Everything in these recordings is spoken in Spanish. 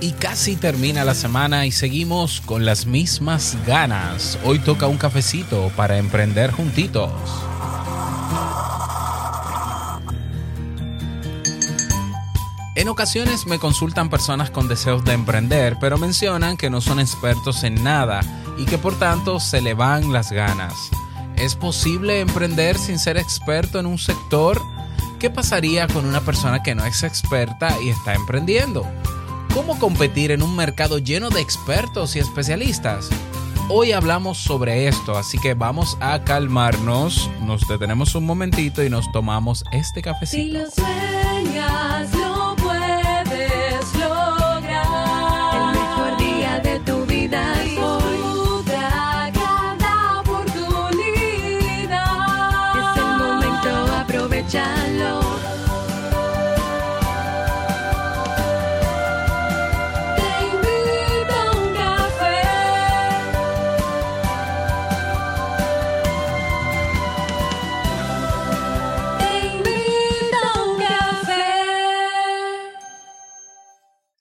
Y casi termina la semana y seguimos con las mismas ganas. Hoy toca un cafecito para emprender juntitos. En ocasiones me consultan personas con deseos de emprender, pero mencionan que no son expertos en nada y que por tanto se le van las ganas. ¿Es posible emprender sin ser experto en un sector? ¿Qué pasaría con una persona que no es experta y está emprendiendo? ¿Cómo competir en un mercado lleno de expertos y especialistas? Hoy hablamos sobre esto, así que vamos a calmarnos, nos detenemos un momentito y nos tomamos este cafecito. Si lo sueñas,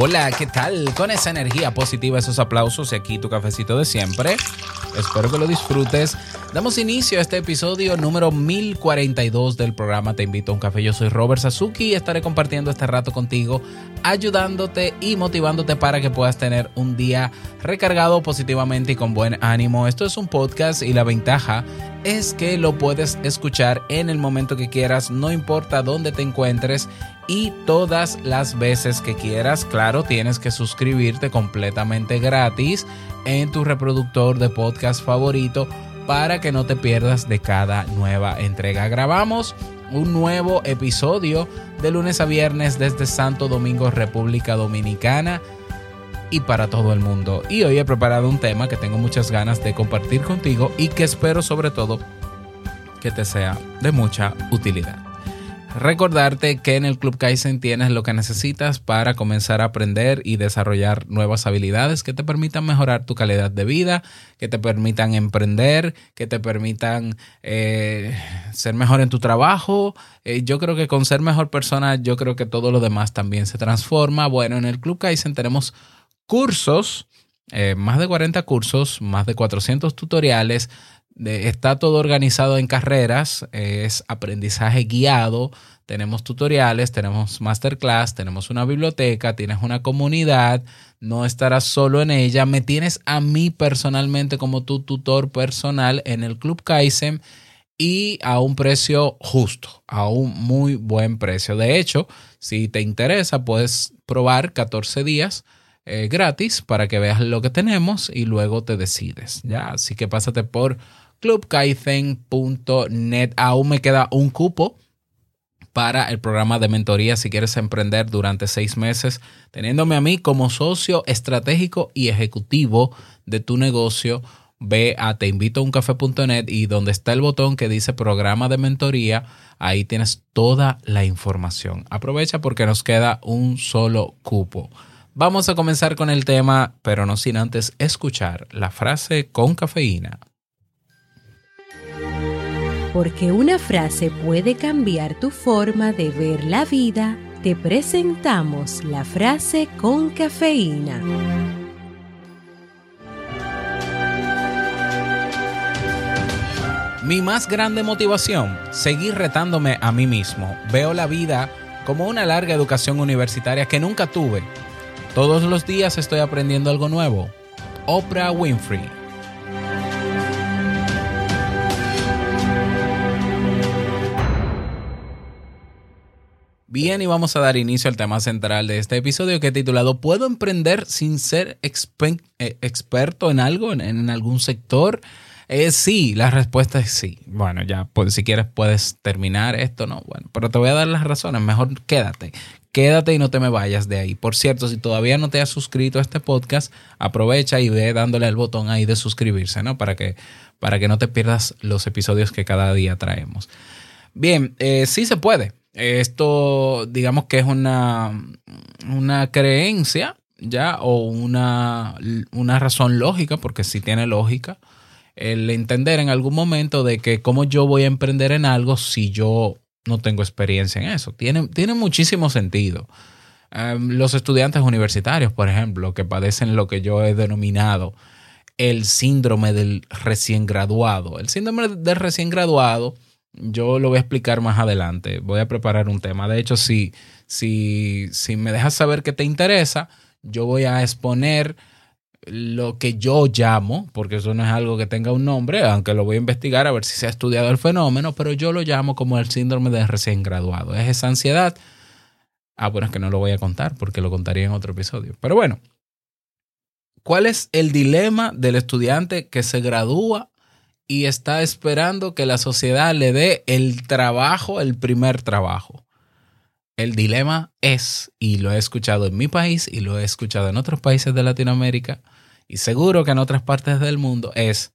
Hola, ¿qué tal? Con esa energía positiva, esos aplausos y aquí tu cafecito de siempre. Espero que lo disfrutes. Damos inicio a este episodio número 1042 del programa Te invito a un café. Yo soy Robert Sasuki y estaré compartiendo este rato contigo, ayudándote y motivándote para que puedas tener un día recargado positivamente y con buen ánimo. Esto es un podcast y la ventaja es que lo puedes escuchar en el momento que quieras, no importa dónde te encuentres y todas las veces que quieras. Claro, tienes que suscribirte completamente gratis en tu reproductor de podcast favorito para que no te pierdas de cada nueva entrega. Grabamos un nuevo episodio de lunes a viernes desde Santo Domingo, República Dominicana y para todo el mundo. Y hoy he preparado un tema que tengo muchas ganas de compartir contigo y que espero sobre todo que te sea de mucha utilidad. Recordarte que en el Club Kaizen tienes lo que necesitas para comenzar a aprender y desarrollar nuevas habilidades que te permitan mejorar tu calidad de vida, que te permitan emprender, que te permitan eh, ser mejor en tu trabajo. Eh, yo creo que con ser mejor persona, yo creo que todo lo demás también se transforma. Bueno, en el Club Kaizen tenemos cursos, eh, más de 40 cursos, más de 400 tutoriales. Está todo organizado en carreras, es aprendizaje guiado, tenemos tutoriales, tenemos masterclass, tenemos una biblioteca, tienes una comunidad, no estarás solo en ella, me tienes a mí personalmente como tu tutor personal en el Club Kaizen y a un precio justo, a un muy buen precio. De hecho, si te interesa, puedes probar 14 días eh, gratis para que veas lo que tenemos y luego te decides. Ya, así que pásate por clubkaizen.net. Aún me queda un cupo para el programa de mentoría si quieres emprender durante seis meses, teniéndome a mí como socio estratégico y ejecutivo de tu negocio. Ve a teinvitouncafe.net y donde está el botón que dice programa de mentoría, ahí tienes toda la información. Aprovecha porque nos queda un solo cupo. Vamos a comenzar con el tema, pero no sin antes escuchar la frase con cafeína. Porque una frase puede cambiar tu forma de ver la vida, te presentamos la frase con cafeína. Mi más grande motivación, seguir retándome a mí mismo. Veo la vida como una larga educación universitaria que nunca tuve. Todos los días estoy aprendiendo algo nuevo. Oprah Winfrey. Bien, y vamos a dar inicio al tema central de este episodio que he titulado ¿Puedo emprender sin ser eh, experto en algo, en, algún sector? Eh, sí, la respuesta es sí. Bueno, ya, pues, si quieres puedes terminar esto, ¿no? Bueno, pero te voy a dar las razones, mejor quédate. ¿Qué quédate y no te me vayas de ahí. Por cierto, si todavía no te has suscrito a este podcast, aprovecha y ve dándole al botón ahí de suscribirse, ¿no? Para que, para que no te pierdas los episodios que cada día traemos. Bien, eh, sí se puede. Esto, digamos que es una, una creencia, ¿ya? O una, una razón lógica, porque sí tiene lógica, el entender en algún momento de que cómo yo voy a emprender en algo si yo no tengo experiencia en eso. Tiene, tiene muchísimo sentido. Um, los estudiantes universitarios, por ejemplo, que padecen lo que yo he denominado el síndrome del recién graduado. El síndrome del recién graduado, yo lo voy a explicar más adelante. Voy a preparar un tema. De hecho, si, si, si me dejas saber que te interesa, yo voy a exponer lo que yo llamo, porque eso no es algo que tenga un nombre, aunque lo voy a investigar a ver si se ha estudiado el fenómeno, pero yo lo llamo como el síndrome de recién graduado. Es esa ansiedad. Ah, bueno, es que no lo voy a contar porque lo contaría en otro episodio. Pero bueno, ¿cuál es el dilema del estudiante que se gradúa y está esperando que la sociedad le dé el trabajo, el primer trabajo? El dilema es, y lo he escuchado en mi país y lo he escuchado en otros países de Latinoamérica y seguro que en otras partes del mundo, es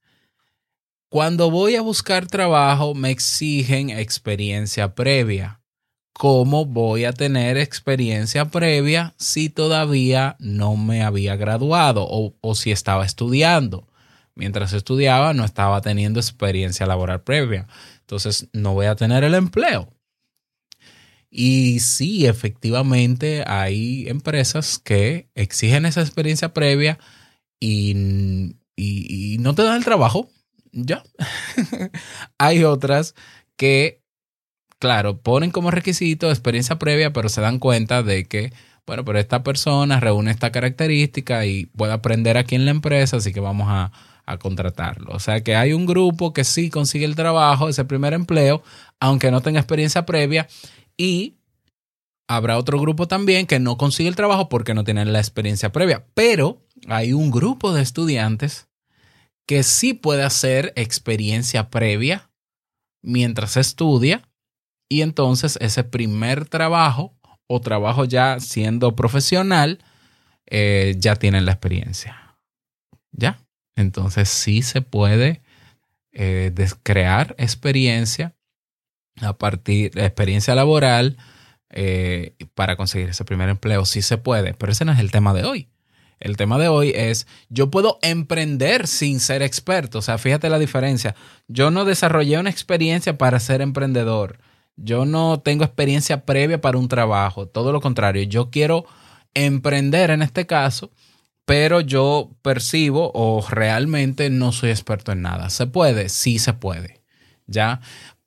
cuando voy a buscar trabajo me exigen experiencia previa. ¿Cómo voy a tener experiencia previa si todavía no me había graduado o, o si estaba estudiando? Mientras estudiaba no estaba teniendo experiencia laboral previa. Entonces no voy a tener el empleo. Y sí, efectivamente hay empresas que exigen esa experiencia previa y, no te dan el trabajo. Ya. hay otras que, claro, ponen como requisito experiencia previa, pero se dan cuenta de que, bueno, pero esta persona reúne esta característica y puede aprender aquí en la empresa, así que vamos a, a contratarlo. O sea que hay un grupo que sí consigue el trabajo, ese primer empleo, aunque no tenga experiencia previa, y habrá otro grupo también que no consigue el trabajo porque no tienen la experiencia previa. Pero hay un grupo de estudiantes que sí puede hacer experiencia previa mientras estudia y entonces ese primer trabajo o trabajo ya siendo profesional eh, ya tienen la experiencia. ¿Ya? Entonces sí se puede eh, crear experiencia a partir de experiencia laboral eh, para conseguir ese primer empleo. Sí se puede, pero ese no es el tema de hoy. El tema de hoy es, yo puedo emprender sin ser experto. O sea, fíjate la diferencia. Yo no desarrollé una experiencia para ser emprendedor. Yo no tengo experiencia previa para un trabajo. Todo lo contrario, yo quiero emprender en este caso, pero yo percibo o realmente no soy experto en nada. ¿Se puede? Sí se puede. ¿Ya?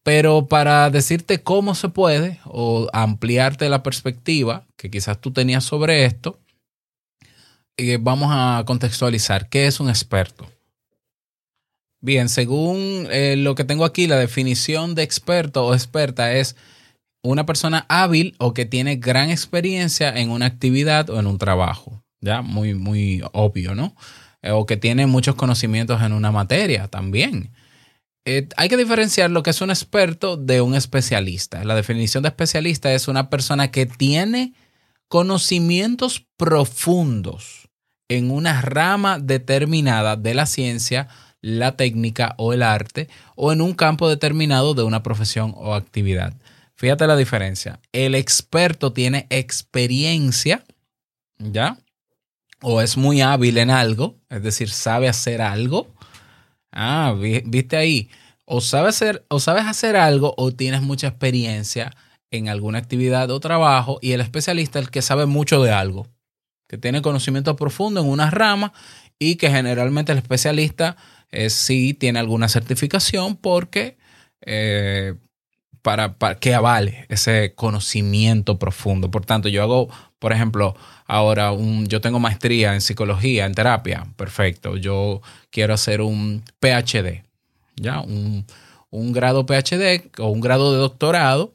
Pero para decirte cómo se puede o ampliarte la perspectiva que quizás tú tenías sobre esto, eh, vamos a contextualizar. ¿Qué es un experto? Bien, según eh, lo que tengo aquí, la definición de experto o experta es una persona hábil o que tiene gran experiencia en una actividad o en un trabajo. Ya, muy, muy obvio, ¿no? Eh, o que tiene muchos conocimientos en una materia también. Eh, hay que diferenciar lo que es un experto de un especialista. La definición de especialista es una persona que tiene conocimientos profundos en una rama determinada de la ciencia, la técnica o el arte, o en un campo determinado de una profesión o actividad. Fíjate la diferencia. El experto tiene experiencia, ¿ya? O es muy hábil en algo, es decir, sabe hacer algo. Ah, vi- viste ahí. O sabes hacer, o sabes hacer algo o tienes mucha experiencia en alguna actividad o trabajo y el especialista es el que sabe mucho de algo, que tiene conocimiento profundo en una rama y que generalmente el especialista eh, sí tiene alguna certificación porque eh, para, que avale ese conocimiento profundo. Por tanto, yo hago, por ejemplo, ahora un, yo tengo maestría en psicología, en terapia, perfecto. Yo quiero hacer un PhD, ya, un, un grado PhD o un grado de doctorado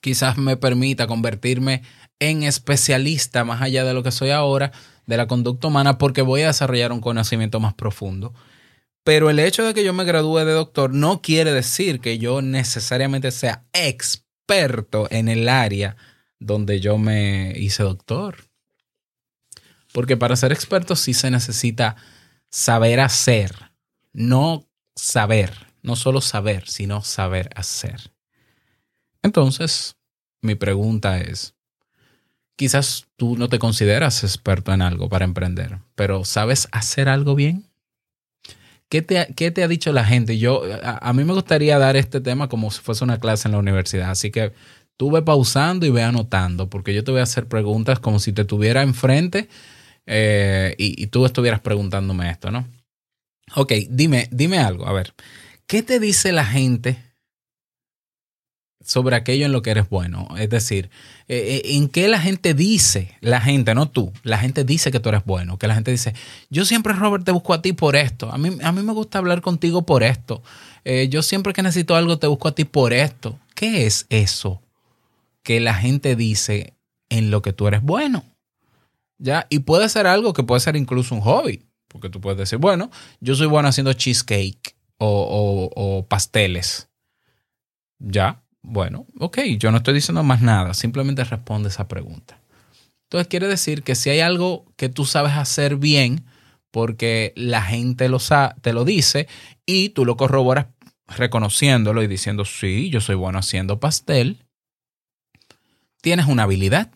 quizás me permita convertirme en especialista más allá de lo que soy ahora de la conducta humana porque voy a desarrollar un conocimiento más profundo. Pero el hecho de que yo me gradúe de doctor no quiere decir que yo necesariamente sea experto en el área donde yo me hice doctor. Porque para ser experto sí se necesita saber hacer, no saber, no solo saber, sino saber hacer. Entonces, mi pregunta es, quizás tú no te consideras experto en algo para emprender, pero ¿sabes hacer algo bien? ¿Qué te, ha- dicho la gente? Yo, a, a mí me gustaría dar este tema como si fuese una clase en la universidad, así que tú ve pausando y ve anotando, porque yo te voy a hacer preguntas como si te tuviera enfrente eh, y, y tú estuvieras preguntándome esto, ¿no? Ok, dime, dime algo, a ver, ¿qué te dice la gente sobre aquello en lo que eres bueno? Es decir, eh, eh, ¿en qué la gente dice, la gente, no tú, la gente dice que tú eres bueno? Que la gente dice, yo siempre, Robert, te busco a ti por esto, a mí, a mí me gusta hablar contigo por esto, Eh, yo siempre que necesito algo te busco a ti por esto. ¿Qué es eso que la gente dice en lo que tú eres bueno? ¿Ya? Y puede ser algo que puede ser incluso un hobby. Porque tú puedes decir, bueno, yo soy bueno haciendo cheesecake o, pasteles. Ya, bueno, ok, yo no estoy diciendo más nada, simplemente responde esa pregunta. Entonces quiere decir que si hay algo que tú sabes hacer bien, porque la gente lo sa- te lo dice y tú lo corroboras reconociéndolo y diciendo, sí, yo soy bueno haciendo pastel, tienes una habilidad.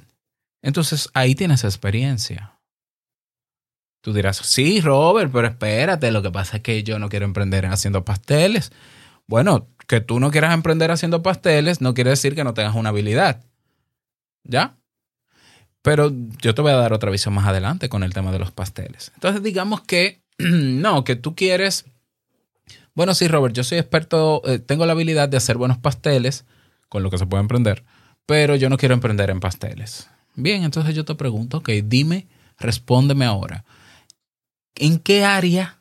Entonces ahí tienes experiencia. Tú dirás, sí, Robert, pero espérate, lo que pasa es que yo no quiero emprender haciendo pasteles. Bueno, que tú no quieras emprender haciendo pasteles no quiere decir que no tengas una habilidad. ¿Ya? Pero yo te voy a dar otra visión más adelante con el tema de los pasteles. Entonces, digamos que no, que tú quieres. Bueno, sí, Robert, yo soy experto, eh, tengo la habilidad de hacer buenos pasteles, con lo que se puede emprender, pero yo no quiero emprender en pasteles. Bien, entonces yo te pregunto, ok, dime, respóndeme ahora. ¿En qué área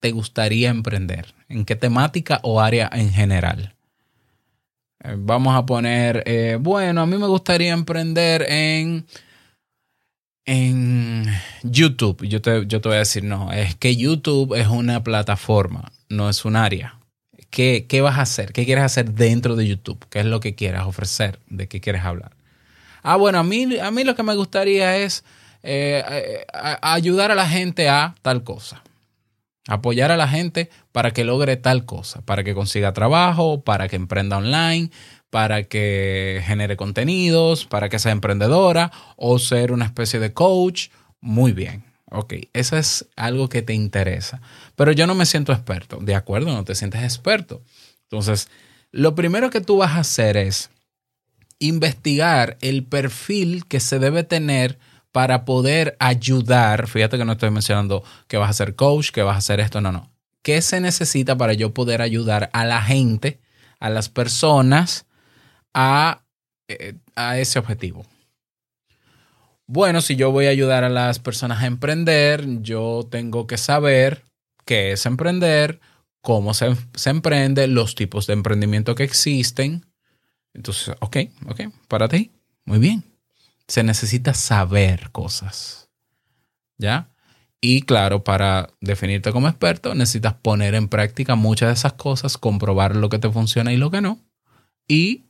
te gustaría emprender? ¿En qué temática o área en general? Eh, Vamos a poner, eh, bueno, a mí me gustaría emprender en, en YouTube. Yo te, yo te voy a decir, no, es que YouTube es una plataforma, no es un área. ¿Qué, ¿Qué vas a hacer? ¿Qué quieres hacer dentro de YouTube? ¿Qué es lo que quieres ofrecer? ¿De qué quieres hablar? Ah, bueno, a mí, a mí lo que me gustaría es eh, ayudar a la gente a tal cosa. Apoyar a la gente para que logre tal cosa, para que consiga trabajo, para que emprenda online, para que genere contenidos, para que sea emprendedora o ser una especie de coach. Muy bien. Ok, eso es algo que te interesa. Pero yo no me siento experto. De acuerdo, no te sientes experto. Entonces, lo primero que tú vas a hacer es investigar el perfil que se debe tener para poder ayudar. Fíjate que no estoy mencionando que vas a ser coach, que vas a hacer esto, no, no. ¿Qué se necesita para yo poder ayudar a la gente, a las personas, a, eh, a ese objetivo? Bueno, si yo voy a ayudar a las personas a emprender, yo tengo que saber qué es emprender, cómo se, se emprende, los tipos de emprendimiento que existen. Entonces, ok, ok, para ti, muy bien. Se necesita saber cosas. ¿Ya? Y claro, para definirte como experto, necesitas poner en práctica muchas de esas cosas, comprobar lo que te funciona y lo que no. Y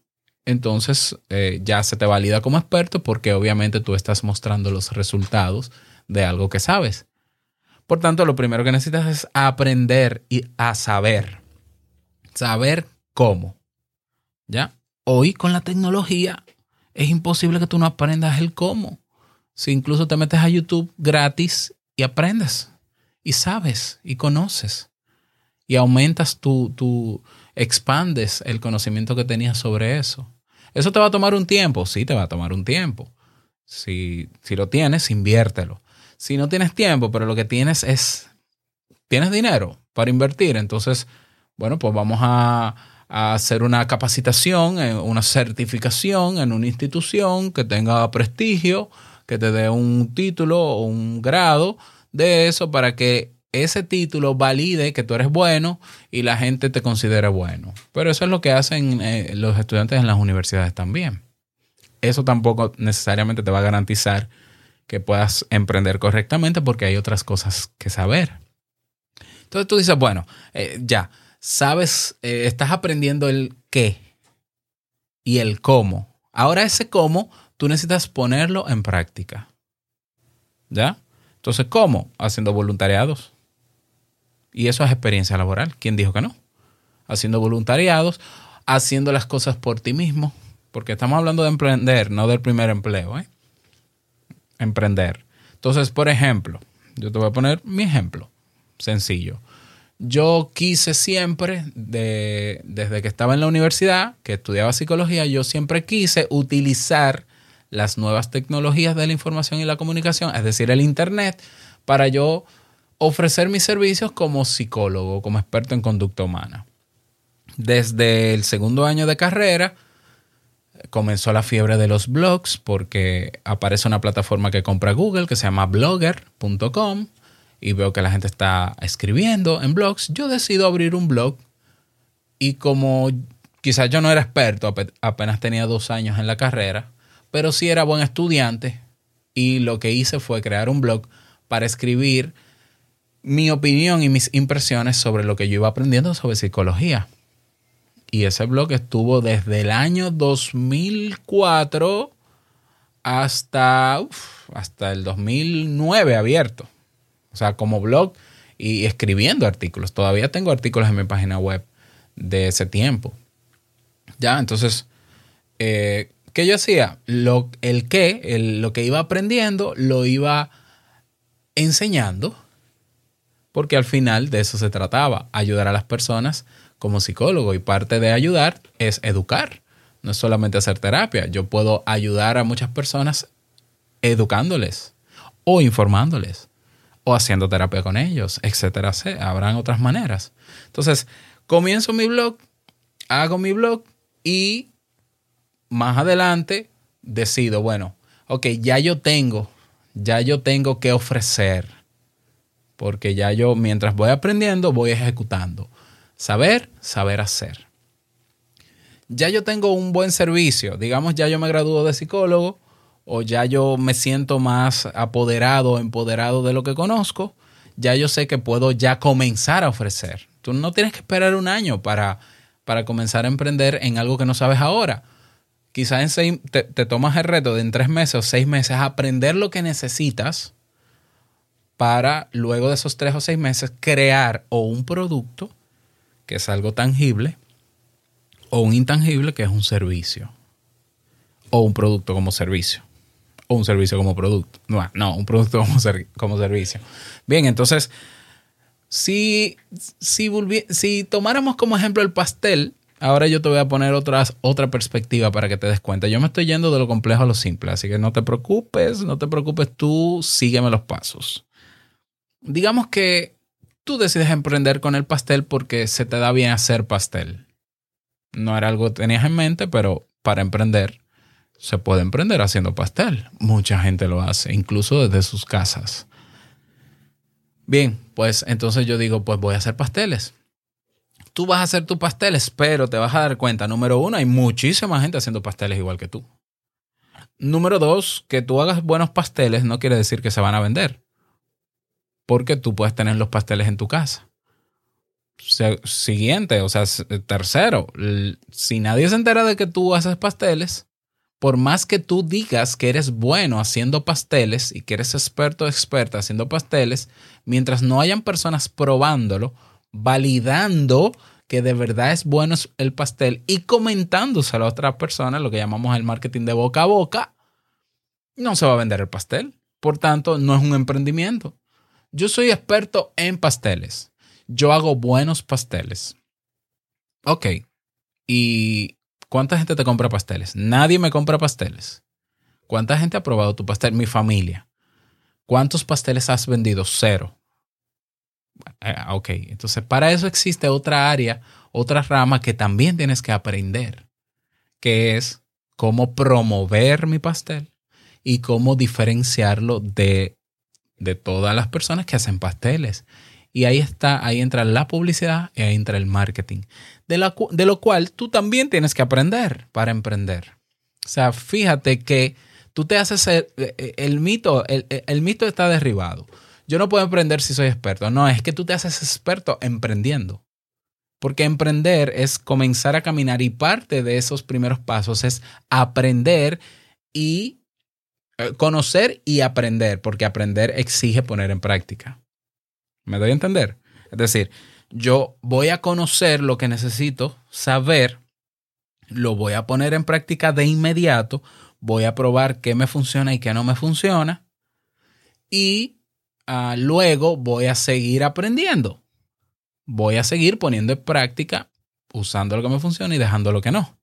entonces eh, ya se te valida como experto porque obviamente tú estás mostrando los resultados de algo que sabes. Por tanto, lo primero que necesitas es aprender y a saber. Saber cómo. ¿Ya? Hoy con la tecnología es imposible que tú no aprendas el cómo. Si incluso te metes a YouTube gratis y aprendes y sabes y conoces y aumentas tu, tu expandes el conocimiento que tenías sobre eso. ¿Eso te va a tomar un tiempo? Sí, te va a tomar un tiempo. Si, si lo tienes, inviértelo. Si no tienes tiempo, pero lo que tienes es, tienes dinero para invertir, entonces, bueno, pues vamos a, a hacer una capacitación, eh, una certificación en una institución que tenga prestigio, que te dé un título o un grado de eso para que ese título valide que tú eres bueno y la gente te considere bueno. Pero eso es lo que hacen eh, los estudiantes en las universidades también. Eso tampoco necesariamente te va a garantizar que puedas emprender correctamente porque hay otras cosas que saber. Entonces tú dices, bueno, eh, ya, sabes, eh, estás aprendiendo el qué y el cómo. Ahora ese cómo, tú necesitas ponerlo en práctica. ¿Ya? Entonces, ¿cómo? Haciendo voluntariados. Y eso es experiencia laboral. ¿Quién dijo que no? Haciendo voluntariados, haciendo las cosas por ti mismo. Porque estamos hablando de emprender, no del primer empleo. ¿eh? Emprender. Entonces, por ejemplo, yo te voy a poner mi ejemplo. Sencillo. Yo quise siempre, de- desde que estaba en la universidad, que estudiaba psicología, yo siempre quise utilizar las nuevas tecnologías de la información y la comunicación, es decir, el Internet, para yo ofrecer mis servicios como psicólogo, como experto en conducta humana. Desde el segundo año de carrera comenzó la fiebre de los blogs porque aparece una plataforma que compra Google que se llama blogger.com y veo que la gente está escribiendo en blogs. Yo decido abrir un blog y como quizás yo no era experto, ape- apenas tenía dos años en la carrera, pero sí era buen estudiante y lo que hice fue crear un blog para escribir mi opinión y mis impresiones sobre lo que yo iba aprendiendo sobre psicología. Y ese blog estuvo desde el año 2004 hasta, hasta el 2009 abierto. O sea, como blog y escribiendo artículos. Todavía tengo artículos en mi página web de ese tiempo. Ya, entonces, eh, ¿qué yo hacía? Lo, el qué, lo que iba aprendiendo, lo iba enseñando, porque al final de eso se trataba, ayudar a las personas como psicólogo. Y parte de ayudar es educar, no es solamente hacer terapia. Yo puedo ayudar a muchas personas educándoles o informándoles haciendo terapia con ellos, etcétera. Habrán otras maneras. Entonces, comienzo mi blog, hago mi blog y más adelante decido, bueno, ok, ya yo tengo, ya yo tengo que ofrecer, porque ya yo, mientras voy aprendiendo, voy ejecutando. Saber, saber hacer. Ya yo tengo un buen servicio, digamos, ya yo me gradúo de psicólogo o ya yo me siento más apoderado, empoderado de lo que conozco, ya yo sé que puedo ya comenzar a ofrecer. Tú no tienes que esperar un año para, para comenzar a emprender en algo que no sabes ahora. Quizás en seis, te, te tomas el reto de en tres meses o seis meses aprender lo que necesitas para luego de esos tres o seis meses crear o un producto, que es algo tangible, o un intangible, que es un servicio, o un producto como servicio, o un servicio como producto. No, no un producto como, ser- como servicio. Bien, entonces, si, si, si tomáramos como ejemplo el pastel, ahora yo te voy a poner otra perspectiva para que te des cuenta. Yo me estoy yendo de lo complejo a lo simple, así que no te preocupes, no te preocupes tú, sígueme los pasos. Digamos que tú decides emprender con el pastel porque se te da bien hacer pastel. No era algo que tenías en mente, pero para emprender se puede emprender haciendo pastel. Mucha gente lo hace, incluso desde sus casas. Bien, pues entonces yo digo, pues voy a hacer pasteles. Tú vas a hacer tus pasteles, pero te vas a dar cuenta, número uno, hay muchísima gente haciendo pasteles igual que tú. Número dos, que tú hagas buenos pasteles no quiere decir que se van a vender. Porque tú puedes tener los pasteles en tu casa. Siguiente, o sea, tercero, si nadie se entera de que tú haces pasteles, por más que tú digas que eres bueno haciendo pasteles y que eres experto o experta haciendo pasteles, mientras no hayan personas probándolo, validando que de verdad es bueno el pastel y comentándoselo a otras personas, lo que llamamos el marketing de boca a boca, no se va a vender el pastel. Por tanto, no es un emprendimiento. Yo soy experto en pasteles. Yo hago buenos pasteles. Ok. ¿Y cuánta gente te compra pasteles? Nadie me compra pasteles. ¿Cuánta gente ha probado tu pastel? Mi familia. ¿Cuántos pasteles has vendido? Cero. Eh, ok, entonces para eso existe otra área, otra rama que también tienes que aprender, que es cómo promover mi pastel y cómo diferenciarlo de, de todas las personas que hacen pasteles. Y ahí está, ahí entra la publicidad y ahí entra el marketing, de, la de lo cual tú también tienes que aprender para emprender. O sea, fíjate que tú te haces el, el mito, el, el mito está derribado. Yo no puedo emprender si soy experto. No, es que tú te haces experto emprendiendo. Porque emprender es comenzar a caminar y parte de esos primeros pasos es aprender y eh, conocer y aprender, porque aprender exige poner en práctica. ¿Me doy a entender? Es decir, yo voy a conocer lo que necesito saber, lo voy a poner en práctica de inmediato, voy a probar qué me funciona y qué no me funciona y ah, luego voy a seguir aprendiendo. Voy a seguir poniendo en práctica, usando lo que me funciona y dejando lo que no.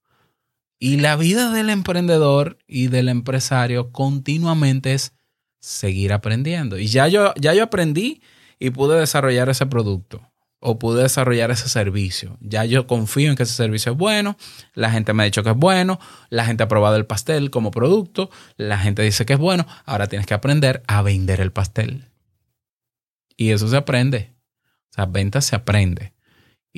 Y la vida del emprendedor y del empresario continuamente es seguir aprendiendo. Y ya yo, ya yo aprendí y pude desarrollar ese producto o pude desarrollar ese servicio. Ya yo confío en que ese servicio es bueno, la gente me ha dicho que es bueno, la gente ha probado el pastel como producto, la gente dice que es bueno, ahora tienes que aprender a vender el pastel. Y eso se aprende. O sea, ventas se aprende.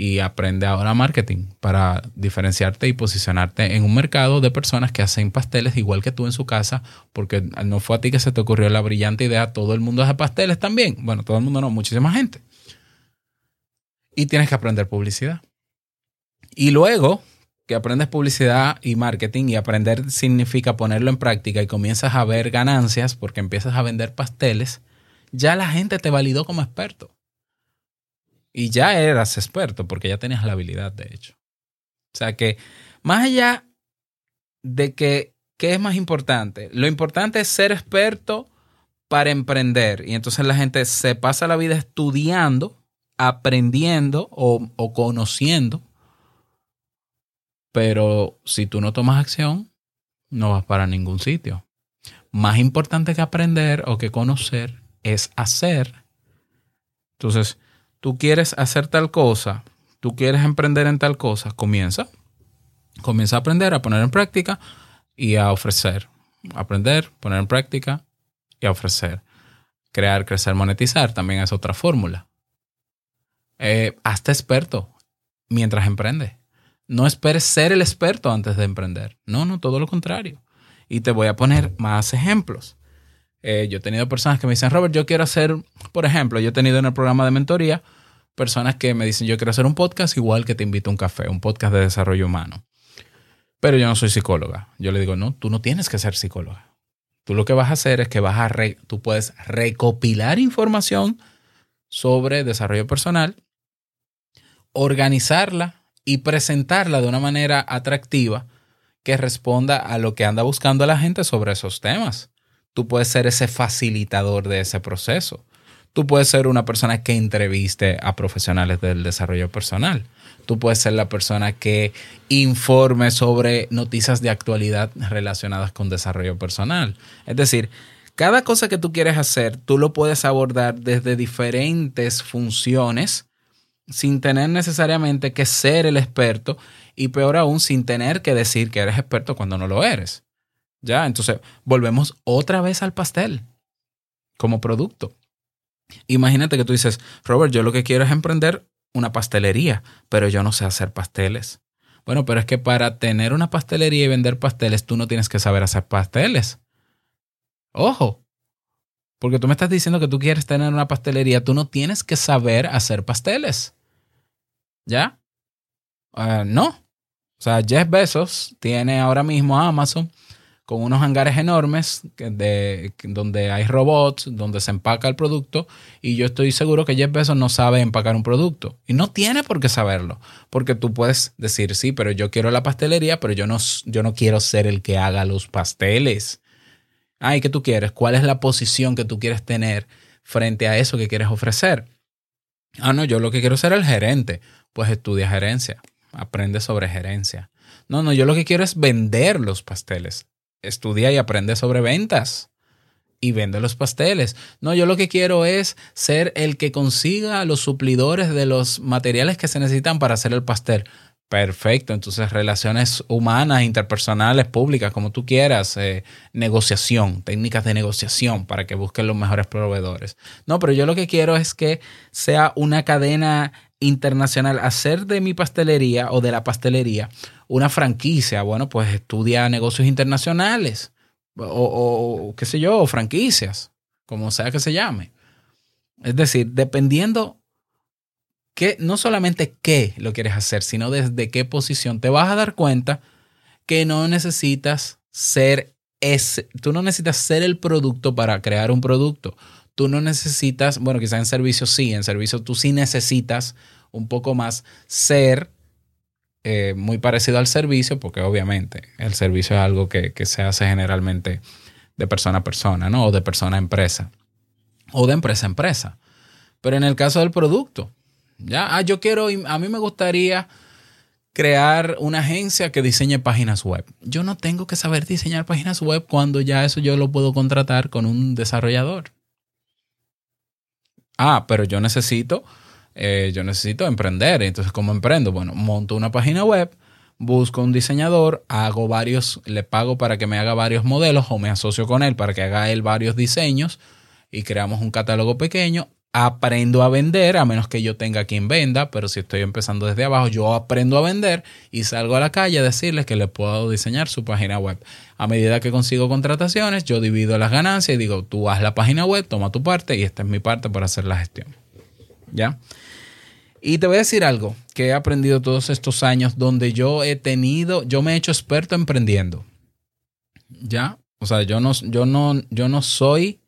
Y aprende ahora marketing para diferenciarte y posicionarte en un mercado de personas que hacen pasteles igual que tú en su casa, porque no fue a ti que se te ocurrió la brillante idea, todo el mundo hace pasteles también. Bueno, todo el mundo no, muchísima gente. Y tienes que aprender publicidad. Y luego que aprendes publicidad y marketing y aprender significa ponerlo en práctica y comienzas a ver ganancias porque empiezas a vender pasteles, ya la gente te validó como experto. Y ya eras experto porque ya tenías la habilidad, de hecho. O sea que más allá de que, ¿qué es más importante? Lo importante es ser experto para emprender. Y entonces la gente se pasa la vida estudiando, aprendiendo o, o conociendo. Pero si tú no tomas acción, no vas para ningún sitio. Más importante que aprender o que conocer es hacer. Entonces, tú quieres hacer tal cosa, tú quieres emprender en tal cosa, comienza. Comienza a aprender, a poner en práctica y a ofrecer. Aprender, poner en práctica y a ofrecer. Crear, crecer, monetizar también es otra fórmula. Eh, hazte experto mientras emprende. No esperes ser el experto antes de emprender. No, no, todo lo contrario. Y te voy a poner más ejemplos. Eh, yo he tenido personas que me dicen, Robert, yo quiero hacer, por ejemplo, yo he tenido en el programa de mentoría personas que me dicen, yo quiero hacer un podcast igual que te invito a un café, un podcast de desarrollo humano. Pero yo no soy psicóloga. Yo le digo, no, tú no tienes que ser psicóloga. Tú lo que vas a hacer es que vas a, tú puedes recopilar información sobre desarrollo personal, organizarla y presentarla de una manera atractiva que responda a lo que anda buscando la gente sobre esos temas. Tú puedes ser ese facilitador de ese proceso. Tú puedes ser una persona que entreviste a profesionales del desarrollo personal. Tú puedes ser la persona que informe sobre noticias de actualidad relacionadas con desarrollo personal. Es decir, cada cosa que tú quieres hacer, tú lo puedes abordar desde diferentes funciones sin tener necesariamente que ser el experto y peor aún sin tener que decir que eres experto cuando no lo eres. Ya, entonces volvemos otra vez al pastel como producto. Imagínate que tú dices, Robert, yo lo que quiero es emprender una pastelería, pero yo no sé hacer pasteles. Bueno, pero es que para tener una pastelería y vender pasteles, tú no tienes que saber hacer pasteles. Ojo, porque tú me estás diciendo que tú quieres tener una pastelería, tú no tienes que saber hacer pasteles. ¿Ya? Ah, no. O sea, Jeff Bezos tiene ahora mismo a Amazon con unos hangares enormes de, donde hay robots, donde se empaca el producto y yo estoy seguro que Jeff Bezos no sabe empacar un producto y no tiene por qué saberlo, porque tú puedes decir, sí, pero yo quiero la pastelería, pero yo no, yo no quiero ser el que haga los pasteles. Ay, ¿qué tú quieres? ¿Cuál es la posición que tú quieres tener frente a eso que quieres ofrecer? Ah, no, yo lo que quiero ser el gerente. Pues estudia gerencia, aprende sobre gerencia. No, no, yo lo que quiero es vender los pasteles. Estudia y aprende sobre ventas y vende los pasteles. No, yo lo que quiero es ser el que consiga los suplidores de los materiales que se necesitan para hacer el pastel. Perfecto, entonces relaciones humanas, interpersonales, públicas, como tú quieras, eh, negociación, técnicas de negociación para que busquen los mejores proveedores. No, pero yo lo que quiero es que sea una cadena internacional, hacer de mi pastelería o de la pastelería una franquicia. Bueno, pues estudia negocios internacionales o, qué sé yo, franquicias, como sea que se llame. Es decir, dependiendo que no solamente qué lo quieres hacer, sino desde qué posición, te vas a dar cuenta que no necesitas ser ese, tú no necesitas ser el producto para crear un producto. Tú no necesitas, bueno, quizás en servicio sí, en servicio tú sí necesitas un poco más ser eh, muy parecido al servicio, porque obviamente el servicio es algo que, que se hace generalmente de persona a persona, ¿no? O de persona a empresa. O de empresa a empresa. Pero en el caso del producto, ya, ah, yo quiero, a mí me gustaría crear una agencia que diseñe páginas web. Yo no tengo que saber diseñar páginas web cuando ya eso yo lo puedo contratar con un desarrollador. Ah, pero yo necesito, eh, yo necesito emprender. Entonces, ¿cómo emprendo? Bueno, monto una página web, busco un diseñador, hago varios, le pago para que me haga varios modelos o me asocio con él para que haga él varios diseños y creamos un catálogo pequeño. Aprendo a vender, a menos que yo tenga quien venda, pero si estoy empezando desde abajo, yo aprendo a vender y salgo a la calle a decirles que le puedo diseñar su página web. A medida que consigo contrataciones, yo divido las ganancias y digo, tú haz la página web, toma tu parte y esta es mi parte para hacer la gestión. ¿Ya? Y te voy a decir algo que he aprendido todos estos años donde yo he tenido, yo me he hecho experto emprendiendo. ¿Ya? O sea, yo no, yo no, yo no soy,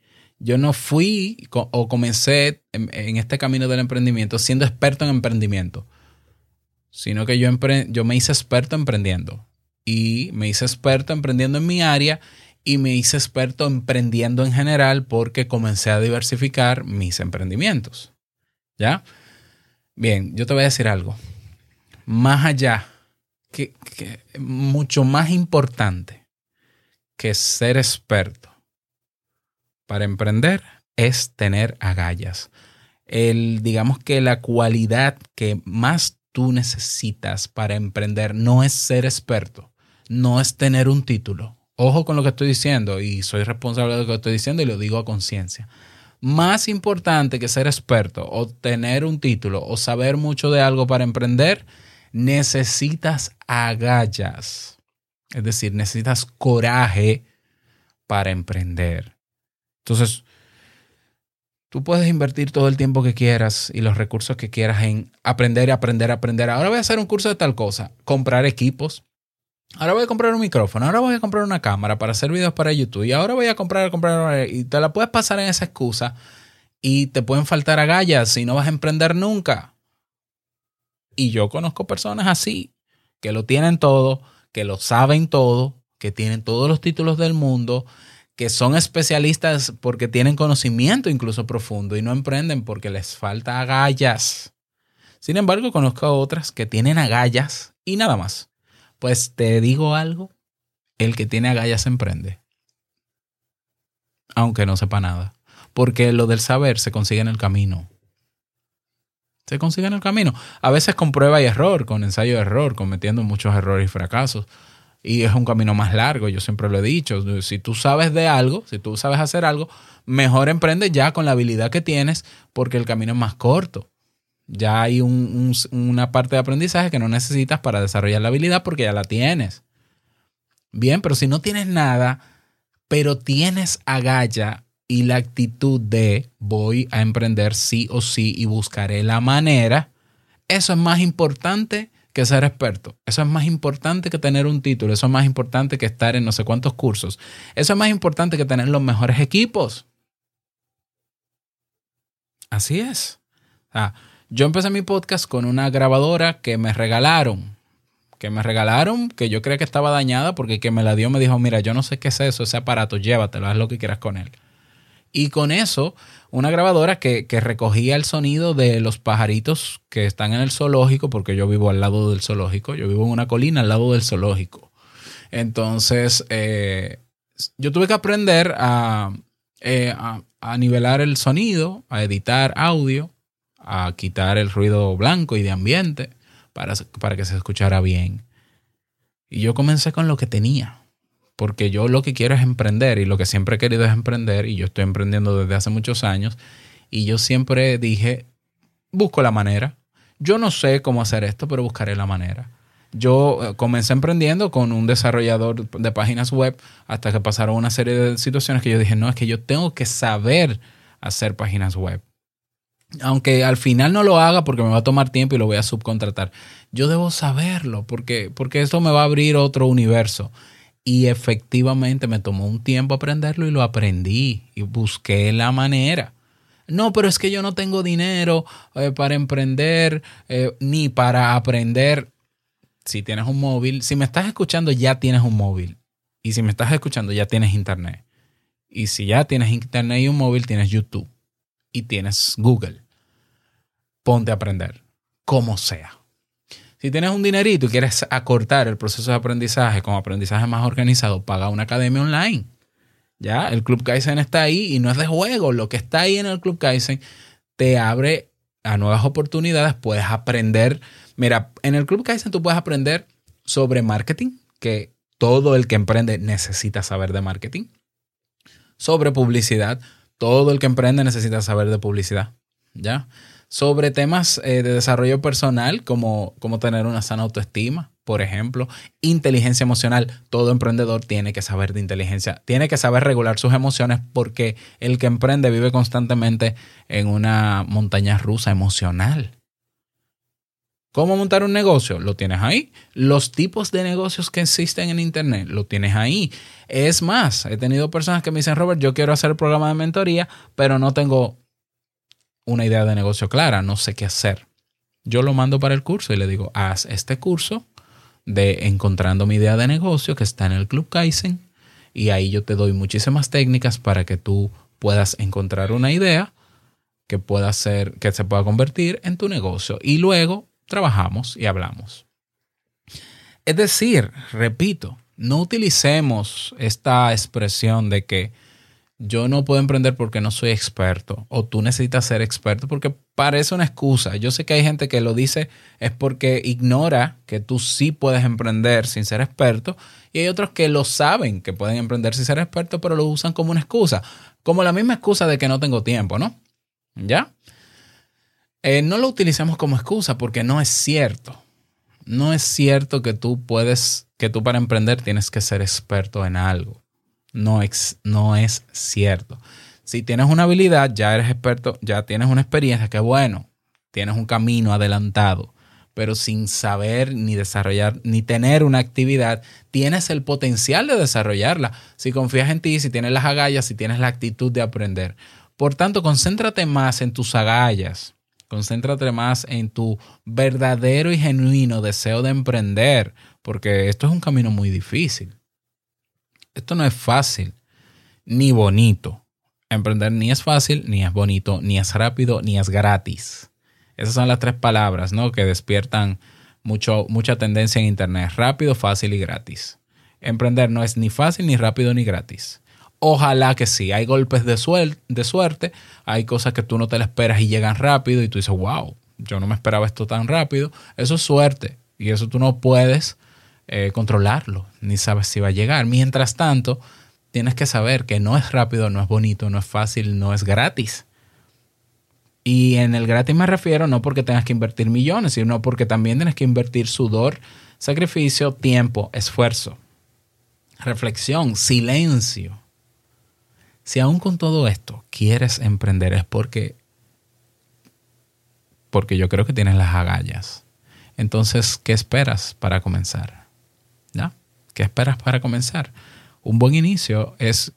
yo no fui o comencé en, este camino del emprendimiento siendo experto en emprendimiento, sino que yo, yo me hice experto emprendiendo y me hice experto emprendiendo en mi área y me hice experto emprendiendo en general porque comencé a diversificar mis emprendimientos. ¿Ya? Bien, yo te voy a decir algo. Más allá, que, que mucho más importante que ser experto para emprender es tener agallas. El, digamos que la cualidad que más tú necesitas para emprender no es ser experto, no es tener un título. Ojo con lo que estoy diciendo y soy responsable de lo que estoy diciendo y lo digo a conciencia más importante que ser experto o tener un título o saber mucho de algo para emprender, necesitas agallas. Es decir, necesitas coraje para emprender. Entonces, tú puedes invertir todo el tiempo que quieras y los recursos que quieras en aprender, aprender, aprender. Ahora voy a hacer un curso de tal cosa, comprar equipos. Ahora voy a comprar un micrófono, ahora voy a comprar una cámara para hacer videos para YouTube y ahora voy a comprar, comprar, y te la puedes pasar en esa excusa y te pueden faltar agallas y no vas a emprender nunca. Y yo conozco personas así, que lo tienen todo, que lo saben todo, que tienen todos los títulos del mundo, que son especialistas porque tienen conocimiento incluso profundo y no emprenden porque les falta agallas. Sin embargo, conozco otras que tienen agallas y nada más. Pues te digo algo, el que tiene agallas emprende. Aunque no sepa nada. Porque lo del saber se consigue en el camino. Se consigue en el camino. A veces con prueba y error, con ensayo y error, cometiendo muchos errores y fracasos. Y es un camino más largo, yo siempre lo he dicho. Si tú sabes de algo, si tú sabes hacer algo, mejor emprende ya con la habilidad que tienes porque el camino es más corto. Ya hay un- un- una parte de aprendizaje que no necesitas para desarrollar la habilidad porque ya la tienes. Bien, pero si no tienes nada, pero tienes agalla y la actitud de voy a emprender sí o sí y buscaré la manera, eso es más importante que ser experto. Eso es más importante que tener un título. Eso es más importante que estar en no sé cuántos cursos. Eso es más importante que tener los mejores equipos. Así es. Yo empecé mi podcast con una grabadora que me regalaron. Que me regalaron, que yo creía que estaba dañada porque el que me la dio me dijo, mira, yo no sé qué es eso, ese aparato, llévatelo, haz lo que quieras con él. Y con eso, una grabadora que, recogía el sonido de los pajaritos que están en el zoológico, porque yo vivo al lado del zoológico, yo vivo en una colina al lado del zoológico. Entonces, eh, yo tuve que aprender a, eh, a, a nivelar el sonido, a editar audio, a quitar el ruido blanco y de ambiente para, para que se escuchara bien. Y yo comencé con lo que tenía porque yo lo que quiero es emprender y lo que siempre he querido es emprender y yo estoy emprendiendo desde hace muchos años y yo siempre dije, busco la manera. Yo no sé cómo hacer esto, pero buscaré la manera. Yo eh, comencé emprendiendo con un desarrollador de páginas web hasta que pasaron una serie de situaciones que yo dije, no, es que yo tengo que saber hacer páginas web. aunque al final no lo haga porque me va a tomar tiempo y lo voy a subcontratar, yo debo saberlo porque, porque esto me va a abrir otro universo. Y efectivamente me tomó un tiempo aprenderlo y lo aprendí y busqué la manera. No, pero es que yo no tengo dinero eh, para emprender eh, ni para aprender. Si tienes un móvil, si me estás escuchando ya tienes un móvil. Y si me estás escuchando ya tienes internet. Y si ya tienes internet y un móvil, tienes YouTube. Y tienes Google. Ponte a aprender, como sea. Si tienes un dinerito y quieres acortar el proceso de aprendizaje con aprendizaje más organizado, paga una academia online. Ya, el Club Kaizen está ahí y no es de juego. Lo que está ahí en el Club Kaizen te abre a nuevas oportunidades. Puedes aprender. Mira, en el Club Kaizen tú puedes aprender sobre marketing, que todo el que emprende necesita saber de marketing. Sobre publicidad, todo el que emprende necesita saber de publicidad. ¿Ya? Sobre temas eh, de desarrollo personal, como, como tener una sana autoestima, por ejemplo, inteligencia emocional. Todo emprendedor tiene que saber de inteligencia, tiene que saber regular sus emociones porque el que emprende vive constantemente en una montaña rusa emocional. ¿Cómo montar un negocio? Lo tienes ahí. Los tipos de negocios que existen en Internet, lo tienes ahí. Es más, he tenido personas que me dicen, Robert, yo quiero hacer el programa de mentoría, pero no tengo una idea de negocio clara, no sé qué hacer. Yo lo mando para el curso y le digo, haz este curso de encontrando mi idea de negocio que está en el Club Kaizen y ahí yo te doy muchísimas técnicas para que tú puedas encontrar una idea que pueda ser que se pueda convertir en tu negocio y luego trabajamos y hablamos. Es decir, repito, no utilicemos esta expresión de que yo no puedo emprender porque no soy experto o tú necesitas ser experto porque parece una excusa. Yo sé que hay gente que lo dice es porque ignora que tú sí puedes emprender sin ser experto y hay otros que lo saben que pueden emprender sin ser experto pero lo usan como una excusa, como la misma excusa de que no tengo tiempo, ¿no? ¿Ya? Eh, no lo utilicemos como excusa porque no es cierto. No es cierto que tú puedes, que tú para emprender tienes que ser experto en algo no es, no es cierto. Si tienes una habilidad, ya eres experto, ya tienes una experiencia, que bueno, tienes un camino adelantado, pero sin saber ni desarrollar, ni tener una actividad, tienes el potencial de desarrollarla. Si confías en ti, si tienes las agallas, si tienes la actitud de aprender. Por tanto, concéntrate más en tus agallas, concéntrate más en tu verdadero y genuino deseo de emprender, porque esto es un camino muy difícil. Esto no es fácil ni bonito. Emprender ni es fácil, ni es bonito, ni es rápido, ni es gratis. Esas son las tres palabras ¿no? que despiertan mucho, mucha tendencia en Internet. Rápido, fácil y gratis. Emprender no es ni fácil, ni rápido, ni gratis. Ojalá que sí. Hay golpes de, suel- de suerte, hay cosas que tú no te las esperas y llegan rápido y tú dices, wow, yo no me esperaba esto tan rápido. Eso es suerte y eso tú no puedes eh, controlarlo, ni sabes si va a llegar. Mientras tanto, tienes que saber que no es rápido, no es bonito, no es fácil, no es gratis. Y en el gratis me refiero no porque tengas que invertir millones, sino porque también tienes que invertir sudor, sacrificio, tiempo, esfuerzo, reflexión, silencio. Si aún con todo esto quieres emprender es porque porque yo creo que tienes las agallas. Entonces, ¿qué esperas para comenzar? ¿Ya? ¿Qué esperas para comenzar? Un buen inicio es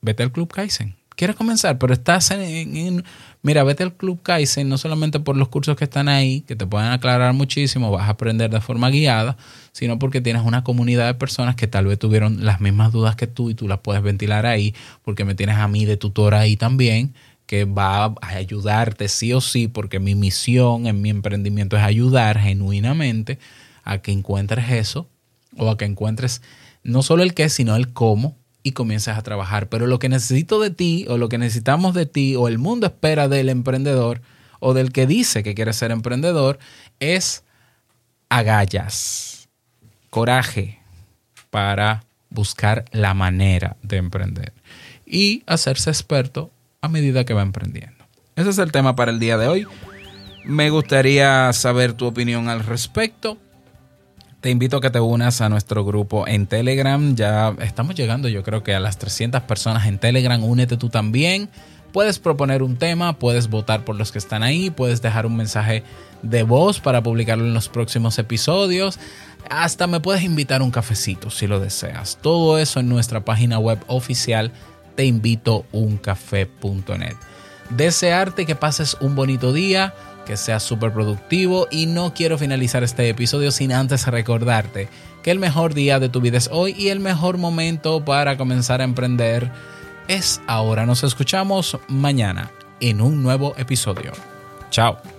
vete al Club Kaizen. Quieres comenzar, pero estás en, Mira, vete al Club Kaizen no solamente por los cursos que están ahí, que te pueden aclarar muchísimo, vas a aprender de forma guiada, sino porque tienes una comunidad de personas que tal vez tuvieron las mismas dudas que tú y tú las puedes ventilar ahí, porque me tienes a mí de tutor ahí también, que va a ayudarte sí o sí, porque mi misión en mi emprendimiento es ayudar genuinamente a que encuentres eso o a que encuentres no solo el qué, sino el cómo y comiences a trabajar. Pero lo que necesito de ti o lo que necesitamos de ti o el mundo espera del emprendedor o del que dice que quiere ser emprendedor es agallas, coraje para buscar la manera de emprender y hacerse experto a medida que va emprendiendo. Ese es el tema para el día de hoy. Me gustaría saber tu opinión al respecto. Te invito a que te unas a nuestro grupo en Telegram. Ya estamos llegando, yo creo que a las 300 personas en Telegram. Únete tú también Puedes proponer un tema, puedes votar por los que están ahí, puedes dejar un mensaje de voz para publicarlo en los próximos episodios. Hasta me puedes invitar un cafecito si lo deseas. Todo eso en nuestra página web oficial teinvitouncafé.net. Desearte que pases un bonito día, que seas súper productivo y no quiero finalizar este episodio sin antes recordarte que el mejor día de tu vida es hoy y el mejor momento para comenzar a emprender es ahora. Nos escuchamos mañana en un nuevo episodio. Chao.